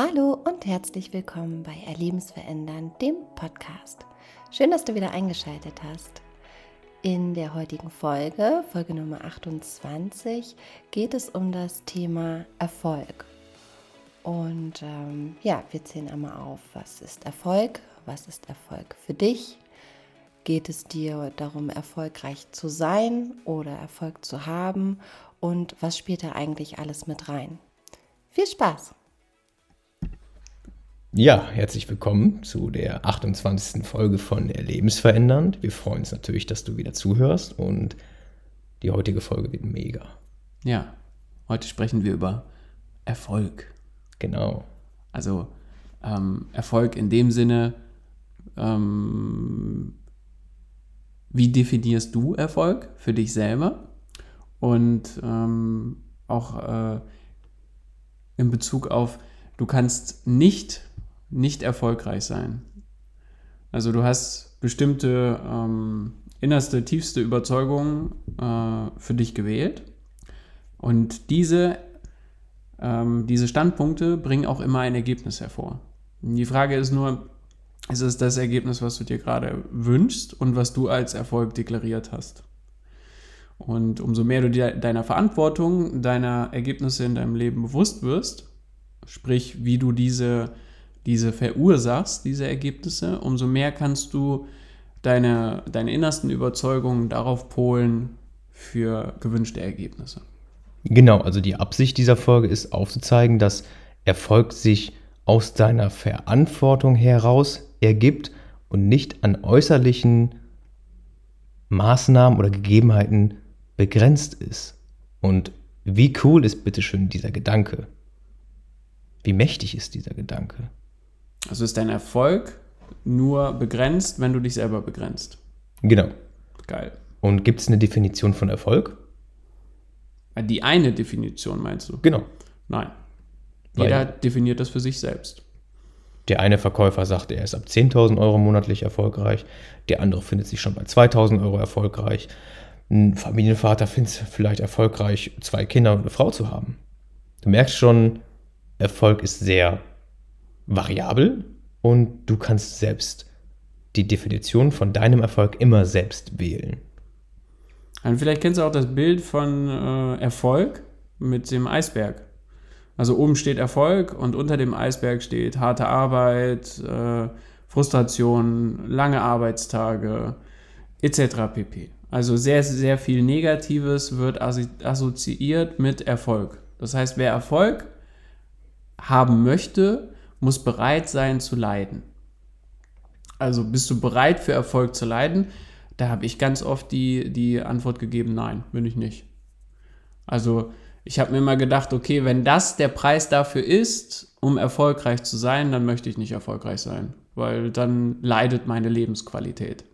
Hallo und herzlich willkommen bei Erlebensverändern, dem Podcast. Schön, dass du wieder eingeschaltet hast. In der heutigen Folge, Folge Nummer 28, geht es um das Thema Erfolg. Und ähm, ja, wir zählen einmal auf, was ist Erfolg, was ist Erfolg für dich. Geht es dir darum, erfolgreich zu sein oder Erfolg zu haben? Und was spielt da eigentlich alles mit rein? Viel Spaß! Ja, herzlich willkommen zu der 28. Folge von Erlebensverändernd. Wir freuen uns natürlich, dass du wieder zuhörst und die heutige Folge wird mega. Ja, heute sprechen wir über Erfolg. Genau. Also ähm, Erfolg in dem Sinne, ähm, wie definierst du Erfolg für dich selber? Und ähm, auch äh, in Bezug auf, du kannst nicht nicht erfolgreich sein. Also du hast bestimmte ähm, innerste, tiefste Überzeugungen äh, für dich gewählt und diese, ähm, diese Standpunkte bringen auch immer ein Ergebnis hervor. Die Frage ist nur, ist es das Ergebnis, was du dir gerade wünschst und was du als Erfolg deklariert hast? Und umso mehr du dir deiner Verantwortung, deiner Ergebnisse in deinem Leben bewusst wirst, sprich, wie du diese diese verursachst, diese Ergebnisse, umso mehr kannst du deine, deine innersten Überzeugungen darauf polen für gewünschte Ergebnisse. Genau, also die Absicht dieser Folge ist aufzuzeigen, dass Erfolg sich aus deiner Verantwortung heraus ergibt und nicht an äußerlichen Maßnahmen oder Gegebenheiten begrenzt ist. Und wie cool ist bitteschön dieser Gedanke? Wie mächtig ist dieser Gedanke? Also ist dein Erfolg nur begrenzt, wenn du dich selber begrenzt. Genau. Geil. Und gibt es eine Definition von Erfolg? Die eine Definition meinst du? Genau. Nein. Jeder Weil definiert das für sich selbst. Der eine Verkäufer sagt, er ist ab 10.000 Euro monatlich erfolgreich. Der andere findet sich schon bei 2.000 Euro erfolgreich. Ein Familienvater findet es vielleicht erfolgreich, zwei Kinder und eine Frau zu haben. Du merkst schon, Erfolg ist sehr variabel und du kannst selbst die Definition von deinem Erfolg immer selbst wählen. Und vielleicht kennst du auch das Bild von äh, Erfolg mit dem Eisberg. Also oben steht Erfolg und unter dem Eisberg steht harte Arbeit, äh, Frustration, lange Arbeitstage etc. pp. Also sehr, sehr viel Negatives wird assoziiert mit Erfolg. Das heißt, wer Erfolg haben möchte, muss bereit sein zu leiden. Also bist du bereit für Erfolg zu leiden? Da habe ich ganz oft die, die Antwort gegeben, nein, bin ich nicht. Also ich habe mir immer gedacht, okay, wenn das der Preis dafür ist, um erfolgreich zu sein, dann möchte ich nicht erfolgreich sein, weil dann leidet meine Lebensqualität.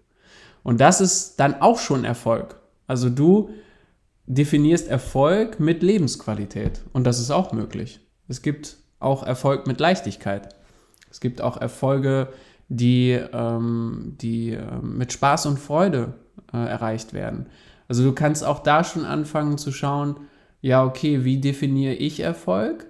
Und das ist dann auch schon Erfolg. Also du definierst Erfolg mit Lebensqualität und das ist auch möglich. Es gibt auch Erfolg mit Leichtigkeit. Es gibt auch Erfolge, die, ähm, die äh, mit Spaß und Freude äh, erreicht werden. Also du kannst auch da schon anfangen zu schauen, ja, okay, wie definiere ich Erfolg?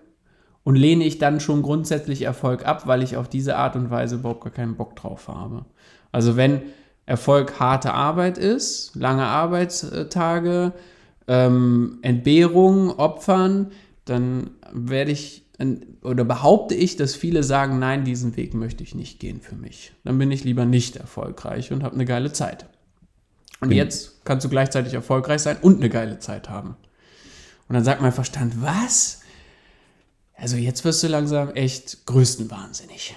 Und lehne ich dann schon grundsätzlich Erfolg ab, weil ich auf diese Art und Weise überhaupt gar keinen Bock drauf habe. Also wenn Erfolg harte Arbeit ist, lange Arbeitstage, ähm, Entbehrung, Opfern, dann werde ich oder behaupte ich, dass viele sagen, nein, diesen Weg möchte ich nicht gehen für mich. Dann bin ich lieber nicht erfolgreich und habe eine geile Zeit. Und bin jetzt kannst du gleichzeitig erfolgreich sein und eine geile Zeit haben. Und dann sagt mein Verstand, was? Also jetzt wirst du langsam echt größtenwahnsinnig.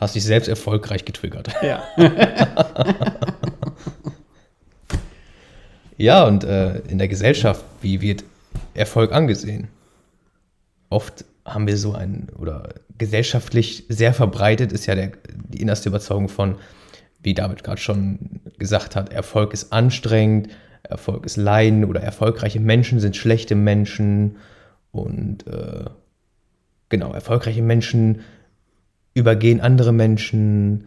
Hast dich selbst erfolgreich getriggert. Ja. ja, und äh, in der Gesellschaft, wie wird Erfolg angesehen? Oft haben wir so ein, oder gesellschaftlich sehr verbreitet ist ja der, die innerste Überzeugung von, wie David gerade schon gesagt hat, Erfolg ist anstrengend, Erfolg ist Leiden oder erfolgreiche Menschen sind schlechte Menschen und äh, genau, erfolgreiche Menschen übergehen andere Menschen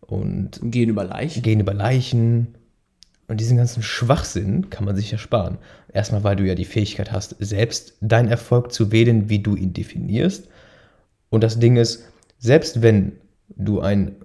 und gehen über Leichen. Gehen über Leichen. Und diesen ganzen Schwachsinn kann man sich ersparen. Erstmal, weil du ja die Fähigkeit hast, selbst deinen Erfolg zu wählen, wie du ihn definierst. Und das Ding ist, selbst wenn du ein,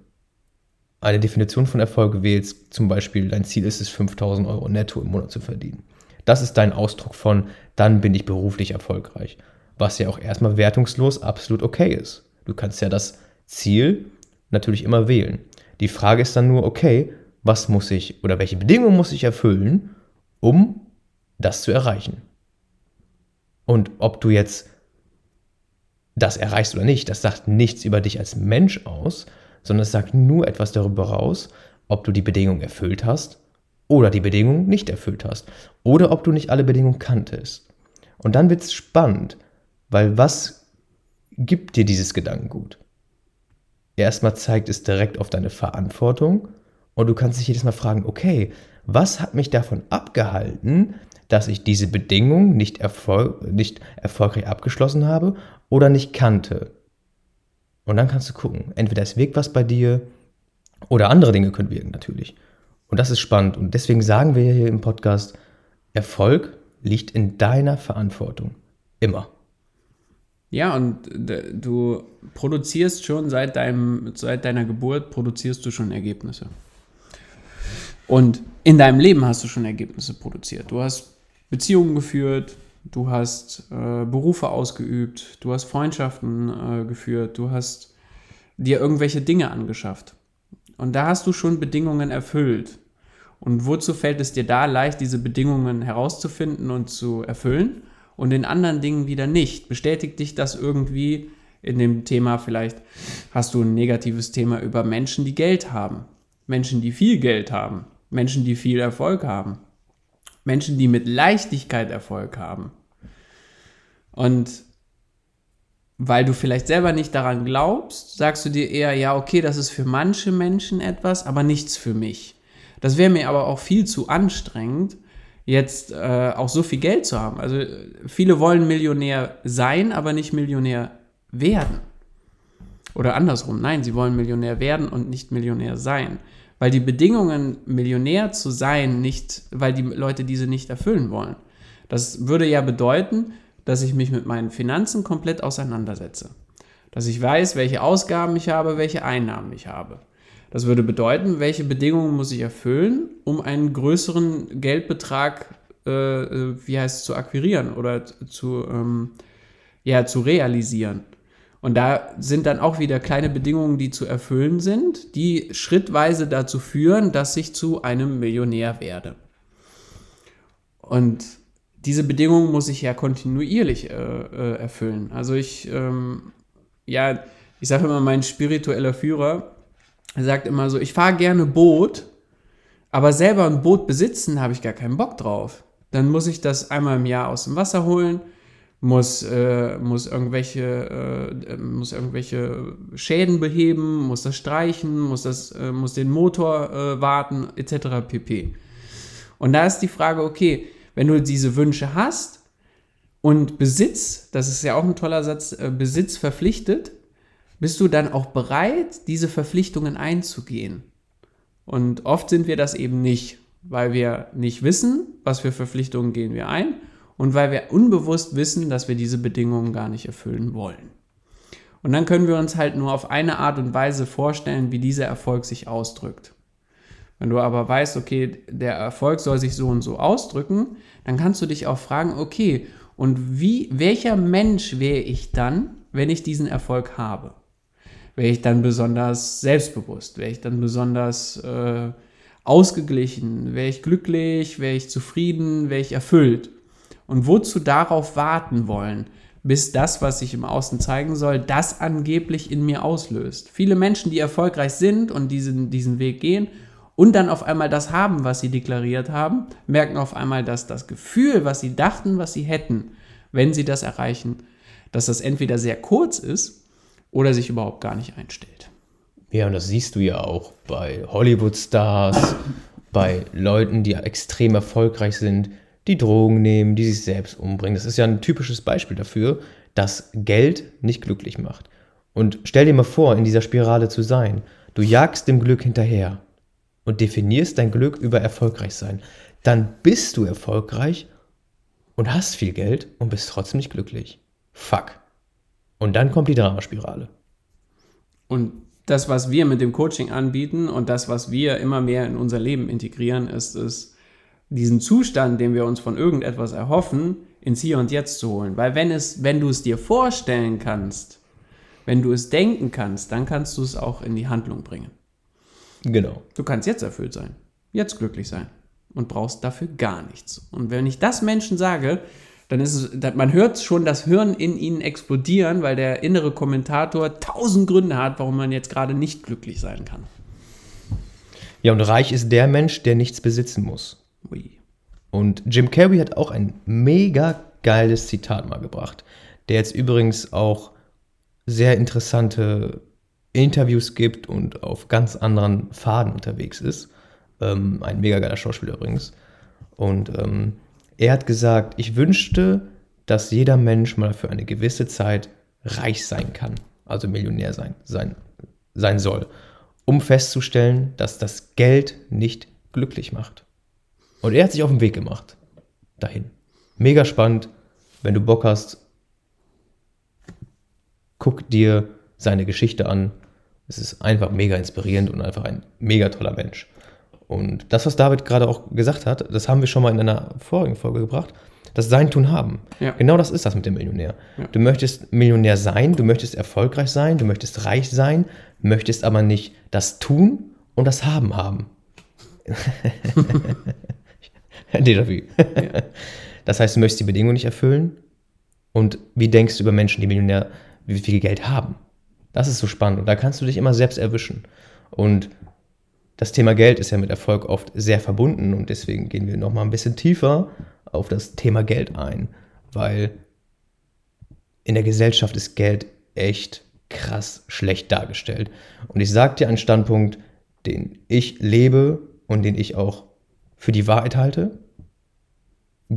eine Definition von Erfolg wählst, zum Beispiel dein Ziel ist es, 5000 Euro netto im Monat zu verdienen. Das ist dein Ausdruck von, dann bin ich beruflich erfolgreich. Was ja auch erstmal wertungslos absolut okay ist. Du kannst ja das Ziel natürlich immer wählen. Die Frage ist dann nur, okay, was muss ich oder welche Bedingungen muss ich erfüllen, um das zu erreichen? Und ob du jetzt das erreichst oder nicht, das sagt nichts über dich als Mensch aus, sondern es sagt nur etwas darüber aus, ob du die Bedingungen erfüllt hast oder die Bedingungen nicht erfüllt hast oder ob du nicht alle Bedingungen kanntest. Und dann wird es spannend, weil was gibt dir dieses Gedankengut? Erstmal zeigt es direkt auf deine Verantwortung und du kannst dich jedes Mal fragen, okay, was hat mich davon abgehalten, dass ich diese Bedingung nicht, erfol nicht erfolgreich abgeschlossen habe oder nicht kannte? Und dann kannst du gucken, entweder es wirkt was bei dir oder andere Dinge können wirken natürlich. Und das ist spannend. Und deswegen sagen wir hier im Podcast, Erfolg liegt in deiner Verantwortung. Immer. Ja, und du produzierst schon seit, deinem, seit deiner Geburt, produzierst du schon Ergebnisse. Und in deinem Leben hast du schon Ergebnisse produziert. Du hast Beziehungen geführt, du hast äh, Berufe ausgeübt, du hast Freundschaften äh, geführt, du hast dir irgendwelche Dinge angeschafft. Und da hast du schon Bedingungen erfüllt. Und wozu fällt es dir da leicht, diese Bedingungen herauszufinden und zu erfüllen und in anderen Dingen wieder nicht? Bestätigt dich das irgendwie in dem Thema, vielleicht hast du ein negatives Thema über Menschen, die Geld haben, Menschen, die viel Geld haben, Menschen, die viel Erfolg haben, Menschen, die mit Leichtigkeit Erfolg haben. Und weil du vielleicht selber nicht daran glaubst, sagst du dir eher, ja, okay, das ist für manche Menschen etwas, aber nichts für mich. Das wäre mir aber auch viel zu anstrengend, jetzt äh, auch so viel Geld zu haben. Also viele wollen Millionär sein, aber nicht Millionär werden. Oder andersrum, nein, sie wollen Millionär werden und nicht Millionär sein. Weil die Bedingungen, Millionär zu sein, nicht, weil die Leute diese nicht erfüllen wollen. Das würde ja bedeuten, dass ich mich mit meinen Finanzen komplett auseinandersetze. Dass ich weiß, welche Ausgaben ich habe, welche Einnahmen ich habe. Das würde bedeuten, welche Bedingungen muss ich erfüllen, um einen größeren Geldbetrag, äh, äh wie heißt es, zu akquirieren oder zu, ähm, ja, zu realisieren. Und da sind dann auch wieder kleine Bedingungen, die zu erfüllen sind, die schrittweise dazu führen, dass ich zu einem Millionär werde. Und diese Bedingungen muss ich ja kontinuierlich äh, äh, erfüllen. Also ich, ähm, ja, ich sage immer, mein spiritueller Führer sagt immer so, ich fahre gerne Boot, aber selber ein Boot besitzen habe ich gar keinen Bock drauf. Dann muss ich das einmal im Jahr aus dem Wasser holen, muss, äh, muss, irgendwelche, äh, muss irgendwelche Schäden beheben, muss das streichen, muss, das, äh, muss den Motor äh, warten, etc. pp. Und da ist die Frage, okay, wenn du diese Wünsche hast und Besitz, das ist ja auch ein toller Satz, äh, Besitz verpflichtet, bist du dann auch bereit, diese Verpflichtungen einzugehen? Und oft sind wir das eben nicht, weil wir nicht wissen, was für Verpflichtungen gehen wir ein und weil wir unbewusst wissen, dass wir diese Bedingungen gar nicht erfüllen wollen. Und dann können wir uns halt nur auf eine Art und Weise vorstellen, wie dieser Erfolg sich ausdrückt. Wenn du aber weißt, okay, der Erfolg soll sich so und so ausdrücken, dann kannst du dich auch fragen, okay, und wie, welcher Mensch wäre ich dann, wenn ich diesen Erfolg habe? Wäre ich dann besonders selbstbewusst? Wäre ich dann besonders äh, ausgeglichen? Wäre ich glücklich? Wäre ich zufrieden? Wäre ich erfüllt? Und wozu darauf warten wollen, bis das, was sich im Außen zeigen soll, das angeblich in mir auslöst? Viele Menschen, die erfolgreich sind und diesen, diesen Weg gehen, und dann auf einmal das haben, was sie deklariert haben, merken auf einmal, dass das Gefühl, was sie dachten, was sie hätten, wenn sie das erreichen, dass das entweder sehr kurz ist oder sich überhaupt gar nicht einstellt. Ja, und das siehst du ja auch bei Hollywood-Stars, bei Leuten, die extrem erfolgreich sind, die Drogen nehmen, die sich selbst umbringen. Das ist ja ein typisches Beispiel dafür, dass Geld nicht glücklich macht. Und stell dir mal vor, in dieser Spirale zu sein. Du jagst dem Glück hinterher und definierst dein Glück über erfolgreich sein, dann bist du erfolgreich und hast viel Geld und bist trotzdem nicht glücklich. Fuck. Und dann kommt die Dramaspirale. Und das, was wir mit dem Coaching anbieten und das, was wir immer mehr in unser Leben integrieren, ist es, diesen Zustand, den wir uns von irgendetwas erhoffen, ins Hier und Jetzt zu holen. Weil wenn es, wenn du es dir vorstellen kannst, wenn du es denken kannst, dann kannst du es auch in die Handlung bringen. Genau. Du kannst jetzt erfüllt sein, jetzt glücklich sein und brauchst dafür gar nichts. Und wenn ich das Menschen sage, dann ist es, man hört schon das Hirn in ihnen explodieren, weil der innere Kommentator tausend Gründe hat, warum man jetzt gerade nicht glücklich sein kann. Ja, und reich ist der Mensch, der nichts besitzen muss. Und Jim Carrey hat auch ein mega geiles Zitat mal gebracht, der jetzt übrigens auch sehr interessante Interviews gibt und auf ganz anderen Faden unterwegs ist. Ähm, ein mega geiler Schauspieler übrigens. Und ähm, er hat gesagt, ich wünschte, dass jeder Mensch mal für eine gewisse Zeit reich sein kann, also Millionär sein, sein, sein soll, um festzustellen, dass das Geld nicht glücklich macht. Und er hat sich auf den Weg gemacht. Dahin. Mega spannend. Wenn du Bock hast, guck dir seine Geschichte an. Es ist einfach mega inspirierend und einfach ein mega toller Mensch. Und das, was David gerade auch gesagt hat, das haben wir schon mal in einer vorigen Folge gebracht, das Sein tun haben. Ja. Genau das ist das mit dem Millionär. Ja. Du möchtest Millionär sein, du möchtest erfolgreich sein, du möchtest reich sein, möchtest aber nicht das Tun und das Haben haben. Déjà-vu. Das heißt, du möchtest die Bedingungen nicht erfüllen. Und wie denkst du über Menschen, die Millionär, wie viel Geld haben? Das ist so spannend. Und da kannst du dich immer selbst erwischen. Und das Thema Geld ist ja mit Erfolg oft sehr verbunden. Und deswegen gehen wir nochmal ein bisschen tiefer auf das Thema Geld ein. Weil in der Gesellschaft ist Geld echt krass schlecht dargestellt. Und ich sage dir einen Standpunkt, den ich lebe und den ich auch für die Wahrheit halte.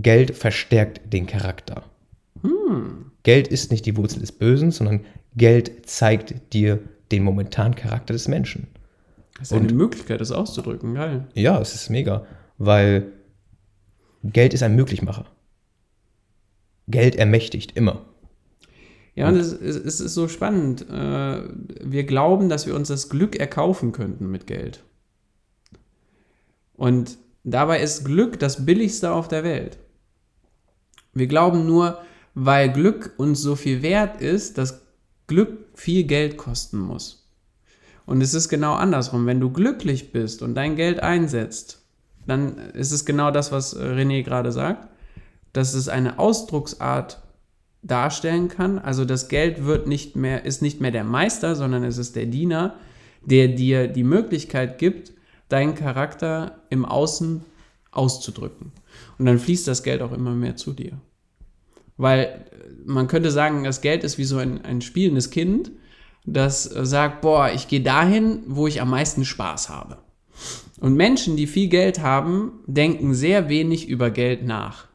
Geld verstärkt den Charakter. Geld ist nicht die Wurzel des Bösen, sondern Geld zeigt dir den momentanen Charakter des Menschen. Das ist eine Möglichkeit, das auszudrücken. Geil. Ja, es ist mega, weil Geld ist ein Möglichmacher. Geld ermächtigt immer. Ja, und es ist so spannend. Äh, Wir glauben, dass wir uns das Glück erkaufen könnten mit Geld. Und dabei ist Glück das billigste auf der Welt. Wir glauben nur, weil Glück uns so viel wert ist, dass Glück viel Geld kosten muss. Und es ist genau andersrum. Wenn du glücklich bist und dein Geld einsetzt, dann ist es genau das, was äh, René gerade sagt, dass es eine Ausdrucksart darstellen kann. Also das Geld wird nicht mehr, ist nicht mehr der Meister, sondern es ist der Diener, der dir die Möglichkeit gibt, deinen Charakter im Außen auszudrücken. Und dann fließt das Geld auch immer mehr zu dir. Weil man könnte sagen, das Geld ist wie so ein, ein spielendes Kind, das äh, sagt, boah, ich gehe dahin, wo ich am meisten Spaß habe. Und Menschen, die viel Geld haben, denken sehr wenig über Geld nach.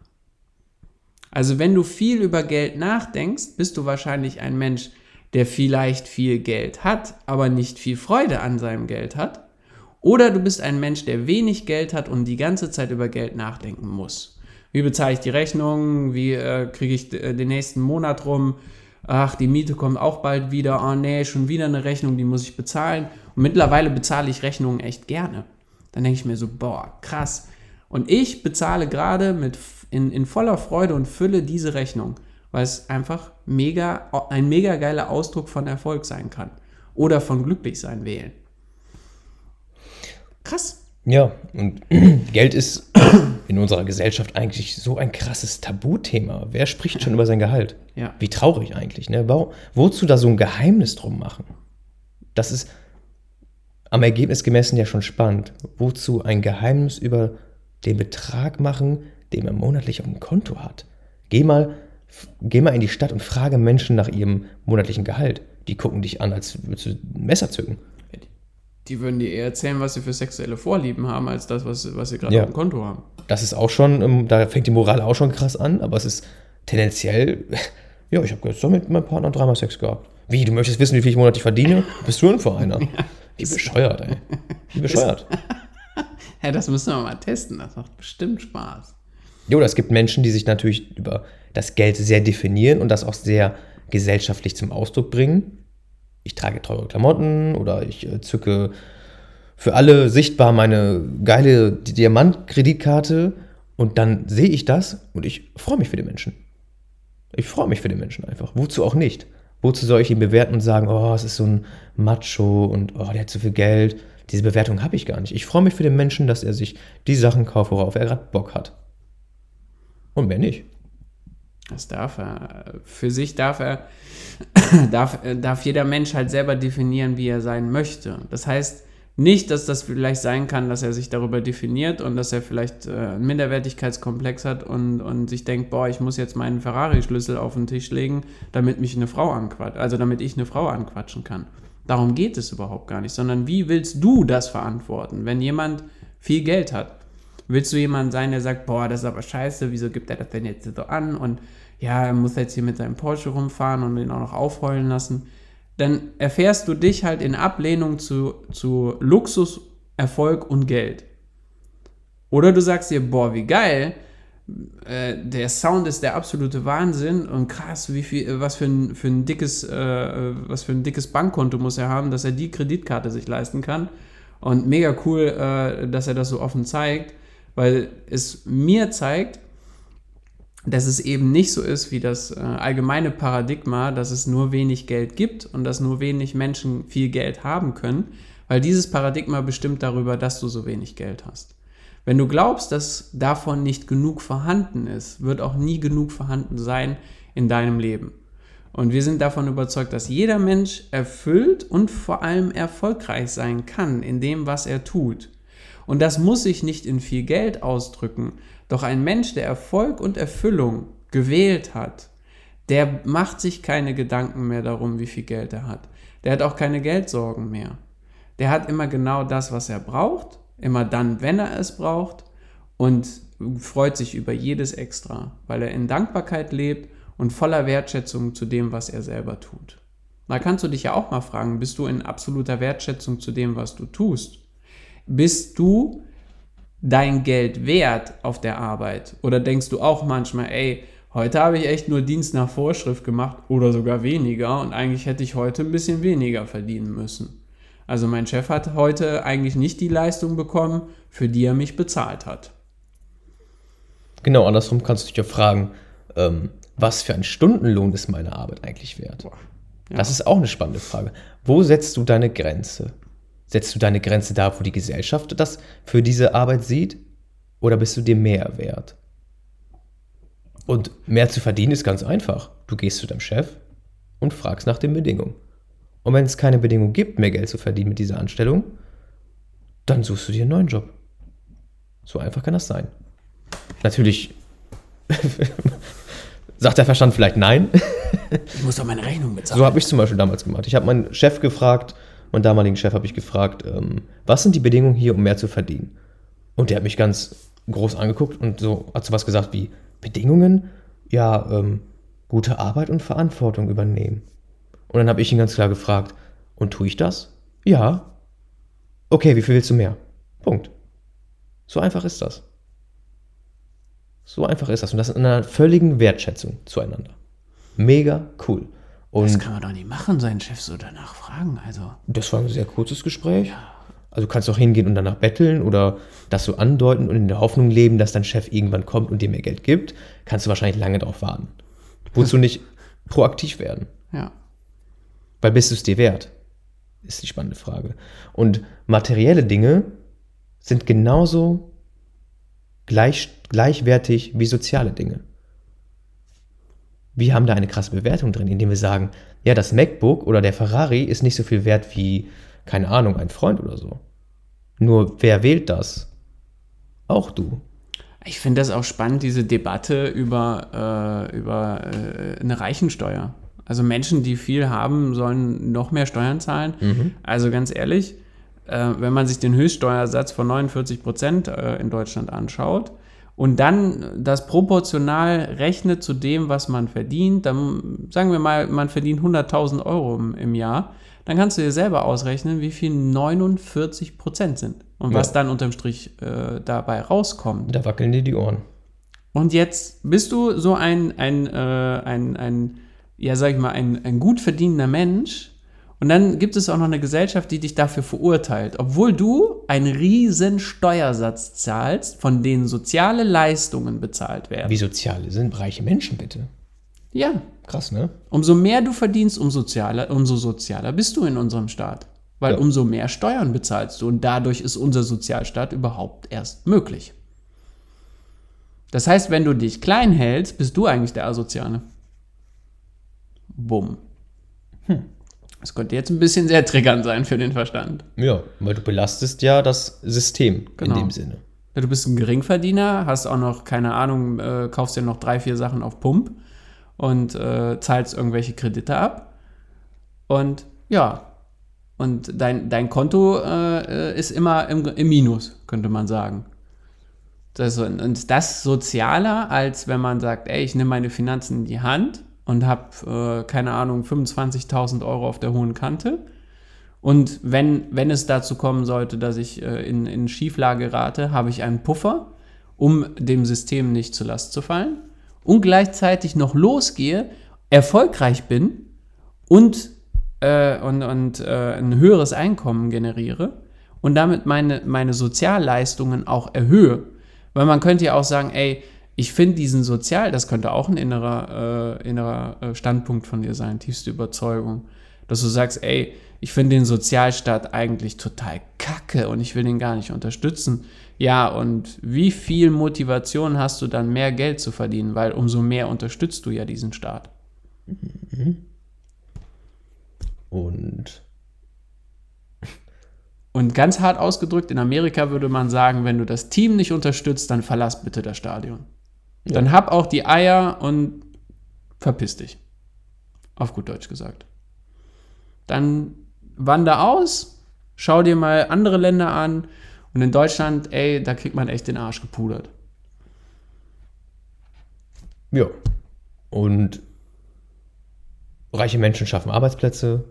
Also wenn du viel über Geld nachdenkst, bist du wahrscheinlich ein Mensch, der vielleicht viel Geld hat, aber nicht viel Freude an seinem Geld hat. Oder du bist ein Mensch, der wenig Geld hat und die ganze Zeit über Geld nachdenken muss. Wie bezahle ich die Rechnung? Wie äh, kriege ich äh, den nächsten Monat rum? Ach, die Miete kommt auch bald wieder. Oh nee, schon wieder eine Rechnung, die muss ich bezahlen. Und mittlerweile bezahle ich Rechnungen echt gerne. Dann denke ich mir so, boah, krass. Und ich bezahle gerade mit in, in voller Freude und Fülle diese Rechnung, weil es einfach mega, ein mega geiler Ausdruck von Erfolg sein kann. Oder von glücklich sein wählen. Krass. Ja, und Geld ist in unserer Gesellschaft eigentlich so ein krasses Tabuthema. Wer spricht schon über sein Gehalt? Ja. Wie traurig eigentlich, ne? Wo, wozu da so ein Geheimnis drum machen? Das ist am Ergebnis gemessen ja schon spannend. Wozu ein Geheimnis über den Betrag machen, den man monatlich auf dem Konto hat? Geh mal, geh mal in die Stadt und frage Menschen nach ihrem monatlichen Gehalt. Die gucken dich an, als würdest du ein Messer zücken. Die würden dir eher erzählen, was sie für sexuelle Vorlieben haben, als das, was, was sie gerade Ja. auf dem Konto haben. Das ist auch schon, ähm, da fängt die Moral auch schon krass an, aber es ist tendenziell, ja, ich habe gestern mit meinem Partner dreimal Sex gehabt. Wie, du möchtest wissen, wie viel ich monatlich verdiene? Bist du denn für einer? Wie bescheuert, ey. Wie bescheuert. Ja, das müssen wir mal testen. Das macht bestimmt Spaß. Jo, es gibt Menschen, die sich natürlich über das Geld sehr definieren und das auch sehr gesellschaftlich zum Ausdruck bringen. Ich trage teure Klamotten oder ich äh, zücke für alle sichtbar meine geile Diamant-Kreditkarte und dann sehe ich das und ich freue mich für die Menschen. Ich freue mich für die Menschen einfach. Wozu auch nicht? Wozu soll ich ihn bewerten und sagen, oh, es ist so ein Macho und oh, der hat zu viel Geld? Diese Bewertung habe ich gar nicht. Ich freue mich für den Menschen, dass er sich die Sachen kauft, worauf er gerade Bock hat. Und mehr nicht. Das darf er. Für sich darf er, darf, darf jeder Mensch halt selber definieren, wie er sein möchte. Das heißt nicht, dass das vielleicht sein kann, dass er sich darüber definiert und dass er vielleicht äh, einen Minderwertigkeitskomplex hat und, und sich denkt, boah, ich muss jetzt meinen Ferrari-Schlüssel auf den Tisch legen, damit mich eine Frau anquatscht, also damit ich eine Frau anquatschen kann. Darum geht es überhaupt gar nicht, sondern wie willst du das verantworten, wenn jemand viel Geld hat? Willst du jemand sein, der sagt, boah, das ist aber scheiße, wieso gibt er das denn jetzt so an? Und ja, er muss jetzt hier mit seinem Porsche rumfahren und ihn auch noch aufheulen lassen. Dann erfährst du dich halt in Ablehnung zu, zu Luxus, Erfolg und Geld. Oder du sagst dir, boah, wie geil, äh, der Sound ist der absolute Wahnsinn und krass, wie viel, was für ein, für ein dickes, äh, was für ein dickes Bankkonto muss er haben, dass er die Kreditkarte sich leisten kann. Und mega cool, äh, dass er das so offen zeigt, weil es mir zeigt, dass es eben nicht so ist wie das äh, allgemeine Paradigma, dass es nur wenig Geld gibt und dass nur wenig Menschen viel Geld haben können, weil dieses Paradigma bestimmt darüber, dass du so wenig Geld hast. Wenn du glaubst, dass davon nicht genug vorhanden ist, wird auch nie genug vorhanden sein in deinem Leben. Und wir sind davon überzeugt, dass jeder Mensch erfüllt und vor allem erfolgreich sein kann in dem, was er tut. Und das muss sich nicht in viel Geld ausdrücken. Doch ein Mensch, der Erfolg und Erfüllung gewählt hat, der macht sich keine Gedanken mehr darum, wie viel Geld er hat. Der hat auch keine Geldsorgen mehr. Der hat immer genau das, was er braucht immer dann, wenn er es braucht und freut sich über jedes Extra, weil er in Dankbarkeit lebt und voller Wertschätzung zu dem, was er selber tut. Da kannst du dich ja auch mal fragen, bist du in absoluter Wertschätzung zu dem, was du tust? Bist du dein Geld wert auf der Arbeit? Oder denkst du auch manchmal, ey, heute habe ich echt nur Dienst nach Vorschrift gemacht oder sogar weniger und eigentlich hätte ich heute ein bisschen weniger verdienen müssen? Also mein Chef hat heute eigentlich nicht die Leistung bekommen, für die er mich bezahlt hat. Genau, andersrum kannst du dich ja fragen, ähm, was für ein Stundenlohn ist meine Arbeit eigentlich wert? Ja. Das ist auch eine spannende Frage. Wo setzt du deine Grenze? Setzt du deine Grenze da, wo die Gesellschaft das für diese Arbeit sieht? Oder bist du dir mehr wert? Und mehr zu verdienen ist ganz einfach. Du gehst zu deinem Chef und fragst nach den Bedingungen. Und wenn es keine Bedingung gibt, mehr Geld zu verdienen mit dieser Anstellung, dann suchst du dir einen neuen Job. So einfach kann das sein. Natürlich sagt der Verstand vielleicht nein. ich muss doch meine Rechnung bezahlen. So habe ich zum Beispiel damals gemacht. Ich habe meinen Chef gefragt, meinen damaligen Chef habe ich gefragt, ähm, was sind die Bedingungen hier, um mehr zu verdienen? Und der hat mich ganz groß angeguckt und so hat so was gesagt wie Bedingungen? Ja, ähm, gute Arbeit und Verantwortung übernehmen. Und dann habe ich ihn ganz klar gefragt, und tue ich das? Ja. Okay, wie viel willst du mehr? Punkt. So einfach ist das. So einfach ist das. Und das in einer völligen Wertschätzung zueinander. Mega cool. Und das kann man doch nicht machen, seinen Chef so danach fragen. Also. Das war ein sehr kurzes Gespräch. Ja. Also du kannst auch hingehen und danach betteln oder das so andeuten und in der Hoffnung leben, dass dein Chef irgendwann kommt und dir mehr Geld gibt, kannst du wahrscheinlich lange darauf warten. Wozu nicht proaktiv werden? Ja. Weil bist du es dir wert? Ist die spannende Frage. Und materielle Dinge sind genauso gleich, gleichwertig wie soziale Dinge. Wir haben da eine krasse Bewertung drin, indem wir sagen, ja, das MacBook oder der Ferrari ist nicht so viel wert wie, keine Ahnung, ein Freund oder so. Nur wer wählt das? Auch du. Ich finde das auch spannend, diese Debatte über, äh, über äh, eine Reichensteuer. Also Menschen, die viel haben, sollen noch mehr Steuern zahlen. Mhm. Also ganz ehrlich, äh, wenn man sich den Höchststeuersatz von 49 Prozent äh, in Deutschland anschaut und dann das proportional rechnet zu dem, was man verdient, dann sagen wir mal, man verdient 100.000 Euro im, im Jahr, dann kannst du dir selber ausrechnen, wie viel 49 Prozent sind und Ja. was dann unterm Strich äh, dabei rauskommt. Da wackeln dir die Ohren. Und jetzt bist du so ein, ein, äh, ein, ein ja, sag ich mal, ein, ein gut verdienender Mensch. Und dann gibt es auch noch eine Gesellschaft, die dich dafür verurteilt, obwohl du einen riesen Steuersatz zahlst, von denen soziale Leistungen bezahlt werden. Wie soziale sind reiche Menschen, bitte. Ja, Krass, ne? umso mehr du verdienst, umso sozialer, umso sozialer bist du in unserem Staat. Weil Ja. umso mehr Steuern bezahlst du und dadurch ist unser Sozialstaat überhaupt erst möglich. Das heißt, wenn du dich klein hältst, bist du eigentlich der Asoziale. Bumm. Das könnte jetzt ein bisschen sehr triggernd sein für den Verstand. Ja, weil du belastest ja das System Genau. in dem Sinne. Ja, Du bist ein Geringverdiener, hast auch noch, keine Ahnung, äh, kaufst dir noch drei, vier Sachen auf Pump und äh, zahlst irgendwelche Kredite ab. Und ja, und dein, dein Konto äh, äh, ist immer im, im Minus, könnte man sagen. Das, und und das sozialer, als wenn man sagt, ey, ich nehme meine Finanzen in die Hand und habe, äh, keine Ahnung, 25.000 Euro auf der hohen Kante. Und wenn, wenn es dazu kommen sollte, dass ich äh, in, in Schieflage rate, habe ich einen Puffer, um dem System nicht zur Last zu fallen und gleichzeitig noch losgehe, erfolgreich bin und, äh, und, und äh, ein höheres Einkommen generiere und damit meine, meine Sozialleistungen auch erhöhe. Weil man könnte ja auch sagen, ey, ich finde diesen Sozial, das könnte auch ein innerer, äh, innerer äh, Standpunkt von dir sein, tiefste Überzeugung, dass du sagst, ey, ich finde den Sozialstaat eigentlich total kacke und ich will den gar nicht unterstützen. Ja, und wie viel Motivation hast du dann mehr Geld zu verdienen, weil umso mehr unterstützt du ja diesen Staat. Und Und ganz hart ausgedrückt, in Amerika würde man sagen, wenn du das Team nicht unterstützt, dann verlass bitte das Stadion. Dann hab auch die Eier und verpiss dich. Auf gut Deutsch gesagt. Dann wander aus, schau dir mal andere Länder an und in Deutschland, ey, da kriegt man echt den Arsch gepudert. ja. Und reiche Menschen schaffen Arbeitsplätze.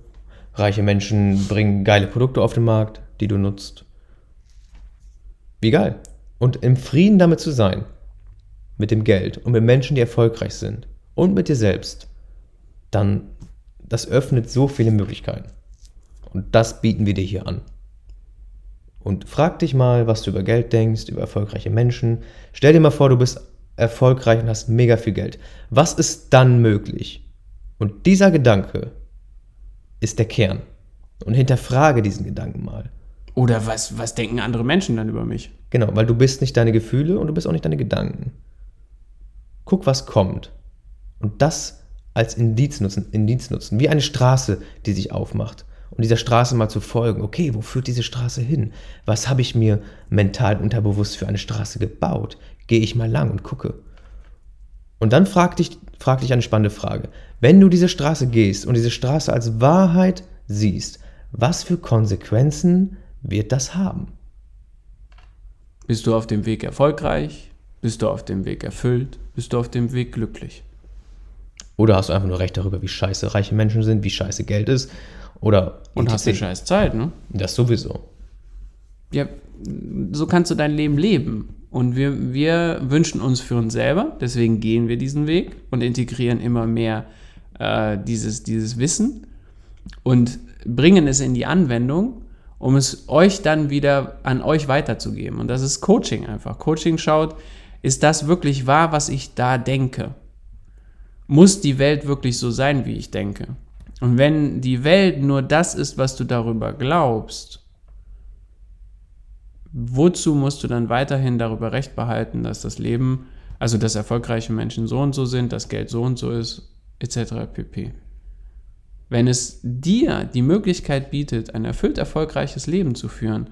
Reiche Menschen bringen geile Produkte auf den Markt, die du nutzt. Wie geil. Und im Frieden damit zu sein. Mit dem Geld und mit Menschen, die erfolgreich sind. Und mit dir selbst. Dann, das öffnet so viele Möglichkeiten. Und das bieten wir dir hier an. Und frag dich mal, was du über Geld denkst, über erfolgreiche Menschen. Stell dir mal vor, du bist erfolgreich und hast mega viel Geld. Was ist dann möglich? Und dieser Gedanke ist der Kern. Und hinterfrage diesen Gedanken mal. Oder was, was denken andere Menschen dann über mich? Genau, weil du bist nicht deine Gefühle und du bist auch nicht deine Gedanken. Guck, was kommt. Und das als Indiz nutzen, Indiz nutzen, wie eine Straße, die sich aufmacht. Und dieser Straße mal zu folgen. Okay, wo führt diese Straße hin? Was habe ich mir mental unterbewusst für eine Straße gebaut? Gehe ich mal lang und gucke. Und dann frag dich, frag dich eine spannende Frage. Wenn du diese Straße gehst und diese Straße als Wahrheit siehst, was für Konsequenzen wird das haben? Bist du auf dem Weg erfolgreich? Bist du auf dem Weg erfüllt? Bist du auf dem Weg glücklich? Oder hast du einfach nur recht darüber, wie scheiße reiche Menschen sind, wie scheiße Geld ist? Oder Und hast etc. scheiß Zeit, ne? Das sowieso. Ja, so kannst du dein Leben leben. Und wir, wir wünschen uns für uns selber, deswegen gehen wir diesen Weg und integrieren immer mehr äh, dieses, dieses Wissen und bringen es in die Anwendung, um es euch dann wieder an euch weiterzugeben. Und das ist Coaching einfach. Coaching schaut, ist das wirklich wahr, was ich da denke? Muss die Welt wirklich so sein, wie ich denke? Und wenn die Welt nur das ist, was du darüber glaubst, wozu musst du dann weiterhin darüber recht behalten, dass das Leben, also dass erfolgreiche Menschen so und so sind, dass Geld so und so ist, etc. pp. Wenn es dir die Möglichkeit bietet, ein erfüllt erfolgreiches Leben zu führen,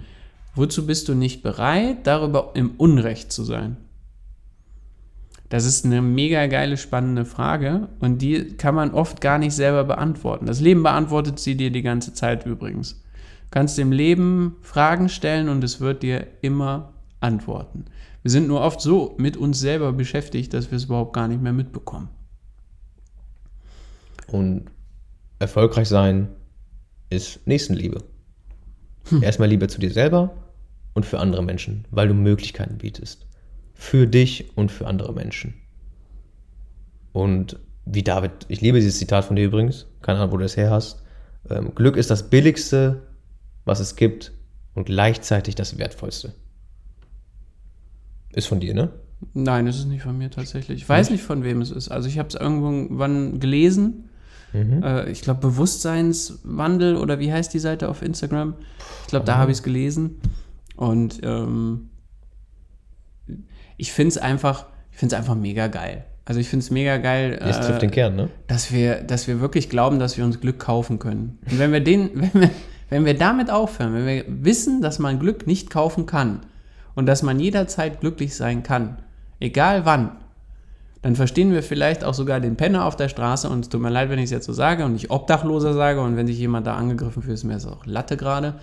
wozu bist du nicht bereit, darüber im Unrecht zu sein? Das ist eine mega geile, spannende Frage und die kann man oft gar nicht selber beantworten. Das Leben beantwortet sie dir die ganze Zeit übrigens. Du kannst dem Leben Fragen stellen und es wird dir immer antworten. Wir sind nur oft so mit uns selber beschäftigt, dass wir es überhaupt gar nicht mehr mitbekommen. Und erfolgreich sein ist Nächstenliebe. Erstmal Liebe zu dir selber und für andere Menschen, weil du Möglichkeiten bietest. Für dich und für andere Menschen. Und wie David, ich liebe dieses Zitat von dir übrigens, keine Ahnung, wo du das her hast. Ähm, Glück ist das Billigste, was es gibt und gleichzeitig das Wertvollste. Ist von dir, ne? Nein, es ist nicht von mir tatsächlich. Ich weiß nicht, von wem es ist. Also ich habe es irgendwann gelesen. Äh, ich glaube, Bewusstseinswandel oder wie heißt die Seite auf Instagram? Ich glaube, da habe ich es gelesen. Und ähm, ich finde es einfach, ich finde es einfach mega geil. Also ich finde es mega geil, Das trifft den äh, Kern, ne? dass wir, dass wir wirklich glauben, dass wir uns Glück kaufen können. Und wenn wir den, wenn wir, wenn wir damit aufhören, wenn wir wissen, dass man Glück nicht kaufen kann und dass man jederzeit glücklich sein kann, egal wann, dann verstehen wir vielleicht auch sogar den Penner auf der Straße und es tut mir leid, wenn ich es jetzt so sage und nicht Obdachloser sage und wenn sich jemand da angegriffen fühlt, ist mir das auch Latte gerade.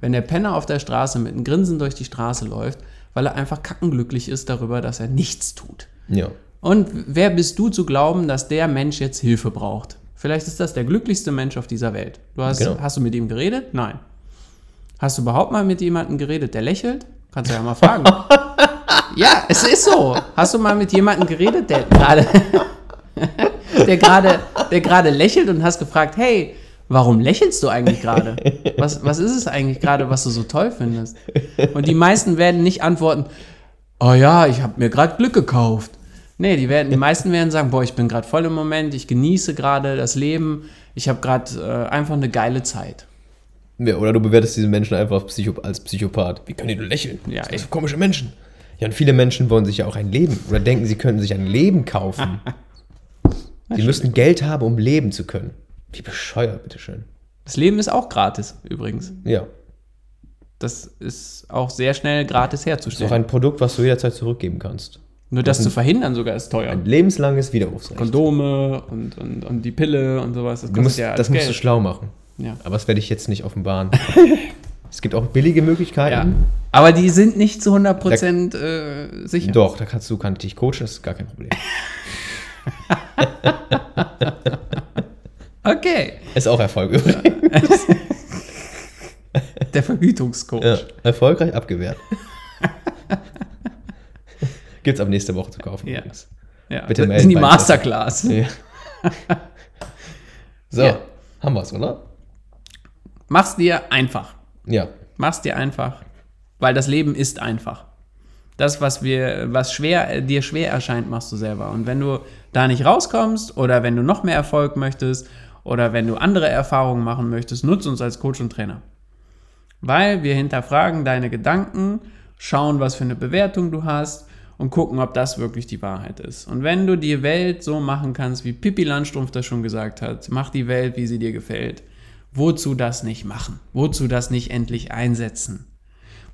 Wenn der Penner auf der Straße mit einem Grinsen durch die Straße läuft, weil er einfach kackenglücklich ist darüber, dass er nichts tut. Ja. Und wer bist du zu glauben, dass der Mensch jetzt Hilfe braucht? Vielleicht ist das der glücklichste Mensch auf dieser Welt. Du hast, Genau. hast du mit ihm geredet? Nein. Hast du überhaupt mal mit jemandem geredet, der lächelt? Kannst du ja mal fragen. ja, es ist so. Hast du mal mit jemandem geredet, der gerade der gerade der gerade lächelt und hast gefragt, hey, warum lächelst du eigentlich gerade? Was, was ist es eigentlich gerade, was du so toll findest? Und die meisten werden nicht antworten, oh ja, ich habe mir gerade Glück gekauft. Nee, die, werden, die meisten werden sagen, boah, ich bin gerade voll im Moment, ich genieße gerade das Leben, ich habe gerade äh, einfach eine geile Zeit. ja. Oder du bewertest diesen Menschen einfach als, Psycho als Psychopath. Wie können die nur lächeln? Ja, das sind so komische Menschen. Ja, und viele Menschen wollen sich ja auch ein Leben oder denken, sie könnten sich ein Leben kaufen. sie müssten Geld haben, um leben zu können. Wie bescheuert, bitteschön. Das Leben ist auch gratis, übrigens. Ja. Das ist auch sehr schnell gratis Ist auch herzustellen. ein Produkt, was du jederzeit zurückgeben kannst. Nur das zu verhindern sogar ist teuer. Ein lebenslanges Widerrufsrecht. Kondome und, und, und die Pille und sowas. Das Du musst, ja das musst du schlau machen. Ja. Aber das werde ich jetzt nicht offenbaren. es gibt auch billige ja. Möglichkeiten. Aber die sind nicht zu 100% äh, sicher. Doch, da kannst du, kann ich dich coachen, das ist gar kein Problem. Okay. Ist auch Erfolg übrigens. Der Verhütungscoach. Ja, erfolgreich abgewehrt. Gibt's ab nächste Woche zu kaufen Ja. übrigens. Ja. Bitte melden sind die Masterclass. Ja. so, Ja. haben wir's, oder? Mach's dir einfach. Ja. Mach's dir einfach. Weil das Leben ist einfach. Das, was wir, was schwer, dir schwer erscheint, machst du selber. Und wenn du da nicht rauskommst oder wenn du noch mehr Erfolg möchtest oder wenn du andere Erfahrungen machen möchtest, nutz uns als Coach und Trainer. Weil wir hinterfragen deine Gedanken, schauen, was für eine Bewertung du hast und gucken, ob das wirklich die Wahrheit ist. Und wenn du die Welt so machen kannst, wie Pippi Landstrumpf das schon gesagt hat, mach die Welt, wie sie dir gefällt. Wozu das nicht machen? Wozu das nicht endlich einsetzen?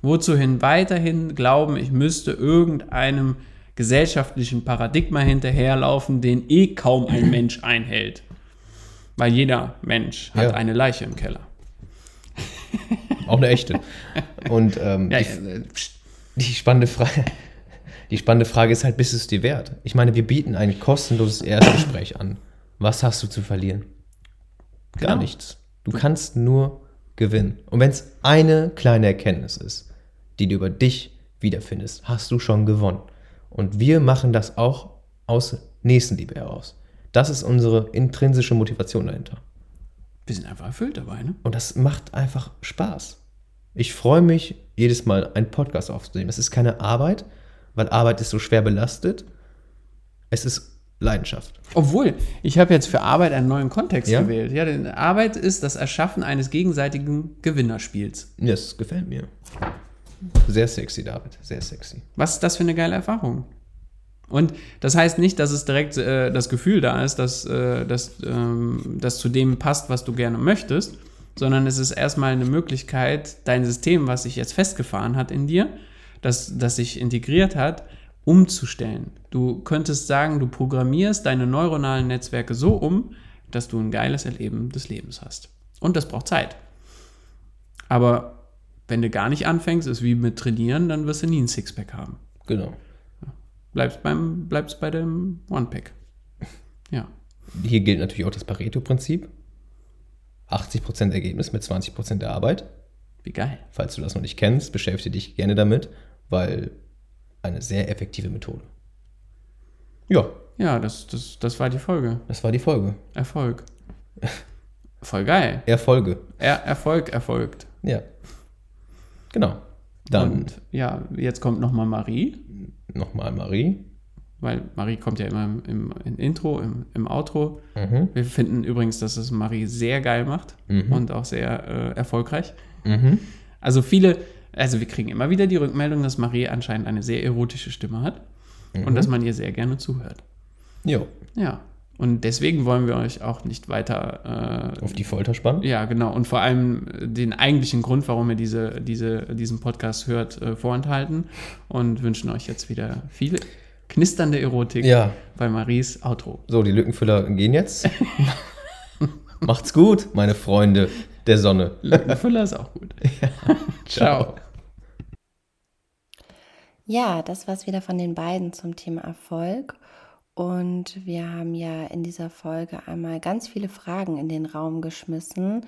Wozu hin weiterhin glauben, ich müsste irgendeinem gesellschaftlichen Paradigma hinterherlaufen, den eh kaum ein Mensch einhält. Weil jeder Mensch hat Ja. eine Leiche im Keller. Auch eine echte. Und ähm, Ja, die, äh, die, spannende Frage, die spannende Frage ist halt, bist du es dir wert? Ich meine, wir bieten ein kostenloses Erstgespräch an. Was hast du zu verlieren? Gar Genau. nichts. Du kannst nur gewinnen. Und wenn es eine kleine Erkenntnis ist, die du über dich wiederfindest, hast du schon gewonnen. Und wir machen das auch aus Nächstenliebe heraus. Das ist unsere intrinsische Motivation dahinter. wir sind einfach erfüllt dabei, ne? Und das macht einfach Spaß. Ich freue mich, jedes Mal einen Podcast aufzunehmen. Es ist keine Arbeit, weil Arbeit ist so schwer belastet. Es ist Leidenschaft. Obwohl, ich habe jetzt für Arbeit einen neuen Kontext Ja? gewählt. Ja, denn Arbeit ist das Erschaffen eines gegenseitigen Gewinnerspiels. Das gefällt mir. Sehr sexy, David. Sehr sexy. Was ist das für eine geile Erfahrung? Und das heißt nicht, dass es direkt äh, das Gefühl da ist, dass äh, dass, ähm, das zu dem passt, was du gerne möchtest, sondern es ist erstmal eine Möglichkeit, dein System, was sich jetzt festgefahren hat in dir, das, das sich integriert hat, umzustellen. Du könntest sagen, du programmierst deine neuronalen Netzwerke so um, dass du ein geiles Erleben des Lebens hast. Und das braucht Zeit. Aber wenn du gar nicht anfängst, ist wie mit Trainieren, dann wirst du nie ein Sixpack haben. Genau. Bleibst, beim, bleibst bei dem One-Pack. Ja. Hier gilt natürlich auch das Pareto-Prinzip. 80% Ergebnis mit 20% der Arbeit. Wie geil. Falls du das noch nicht kennst, beschäftige dich gerne damit, weil eine sehr effektive Methode. Ja, Ja, das, das, das war die Folge. das war die Folge. Erfolg. Voll geil. Erfolge. Er, Erfolg erfolgt. Ja. Genau. Dann Und ja, jetzt kommt nochmal Marie, nochmal Marie. weil Marie kommt ja immer im, im, im Intro, im, im Outro. Mhm. Wir finden übrigens, dass es Marie sehr geil macht Mhm. und auch sehr äh, erfolgreich. Mhm. Also viele, also wir kriegen immer wieder die Rückmeldung, dass Marie anscheinend eine sehr erotische Stimme hat Mhm. und dass man ihr sehr gerne zuhört. Jo. Ja. Und deswegen wollen wir euch auch nicht weiter äh, Auf die Folter spannen. Ja, genau. Und vor allem den eigentlichen Grund, warum ihr diese, diese, diesen Podcast hört, äh, vorenthalten und wünschen euch jetzt wieder viel knisternde Erotik Ja. bei Maries Outro. So, die Lückenfüller gehen jetzt. Macht's gut, meine Freunde der Sonne. Lückenfüller ist auch gut. Ciao. Ja, das war's wieder von den beiden zum Thema Erfolg. Und wir haben ja in dieser Folge einmal ganz viele Fragen in den Raum geschmissen.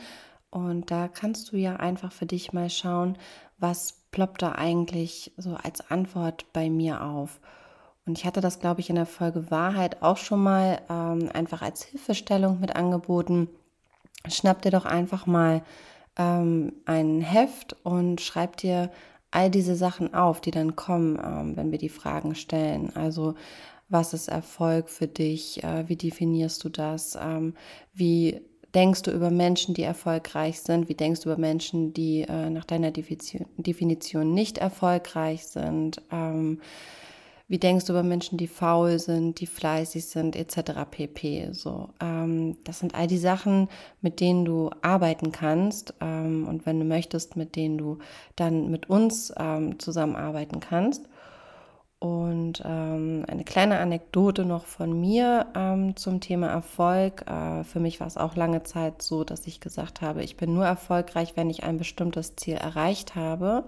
Und da kannst du ja einfach für dich mal schauen, was ploppt da eigentlich so als Antwort bei mir auf. Und ich hatte das, glaube ich, in der Folge Wahrheit auch schon mal ähm, einfach als Hilfestellung mit angeboten. Schnapp dir doch einfach mal ähm, ein Heft und schreib dir all diese Sachen auf, die dann kommen, ähm, wenn wir die Fragen stellen. Also was ist Erfolg für dich? Äh, wie definierst du das? Ähm, wie denkst du über Menschen, die erfolgreich sind? Wie denkst du über Menschen, die äh, nach deiner Definition, nicht erfolgreich sind? Ähm, wie denkst du über Menschen, die faul sind, die fleißig sind, etc. pp. So, ähm, das sind all die Sachen, mit denen du arbeiten kannst ähm, und wenn du möchtest, mit denen du dann mit uns ähm, zusammenarbeiten kannst. Und ähm, eine kleine Anekdote noch von mir ähm, zum Thema Erfolg. Äh, für mich war es auch lange Zeit so, dass ich gesagt habe, ich bin nur erfolgreich, wenn ich ein bestimmtes Ziel erreicht habe.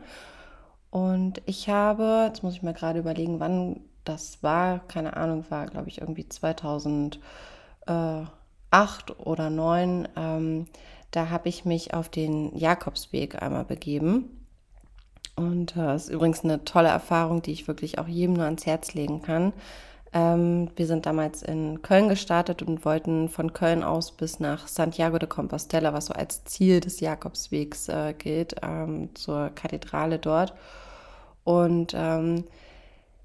Und ich habe, jetzt muss ich mir gerade überlegen, wann das war, keine Ahnung, war glaube ich irgendwie 2008 oder 2009. Ähm, da habe ich mich auf den Jakobsweg einmal begeben. Und das äh, ist übrigens eine tolle Erfahrung, die ich wirklich auch jedem nur ans Herz legen kann. Ähm, wir sind damals in Köln gestartet und wollten von Köln aus bis nach Santiago de Compostela, was so als Ziel des Jakobswegs äh, gilt, ähm, zur Kathedrale dort. Und ähm,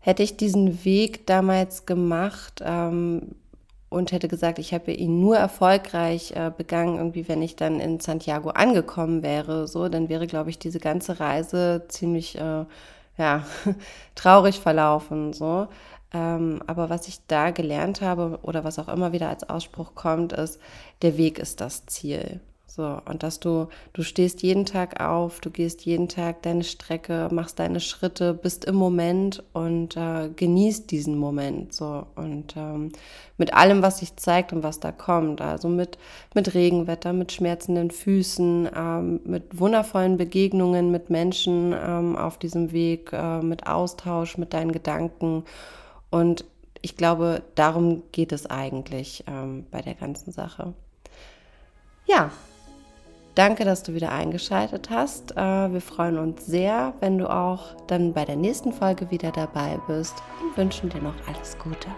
hätte ich diesen Weg damals gemacht ähm, und hätte gesagt, ich habe ihn nur erfolgreich äh, begangen, irgendwie, wenn ich dann in Santiago angekommen wäre, so, dann wäre, glaube ich, diese ganze Reise ziemlich, äh, ja, traurig verlaufen, so. Ähm, aber was ich da gelernt habe oder was auch immer wieder als Ausspruch kommt, ist, der Weg ist das Ziel. So, und dass du, du stehst jeden Tag auf, du gehst jeden Tag deine Strecke, machst deine Schritte, bist im Moment und äh, genießt diesen Moment. So, und ähm, mit allem, was sich zeigt und was da kommt, also mit, mit Regenwetter, mit schmerzenden Füßen, ähm, mit wundervollen Begegnungen mit Menschen ähm, auf diesem Weg, äh, mit Austausch, mit deinen Gedanken. Und ich glaube, darum geht es eigentlich ähm, bei der ganzen Sache. Ja, Danke, dass du wieder eingeschaltet hast. Äh, wir freuen uns sehr, wenn du auch dann bei der nächsten Folge wieder dabei bist und wünschen dir noch alles Gute.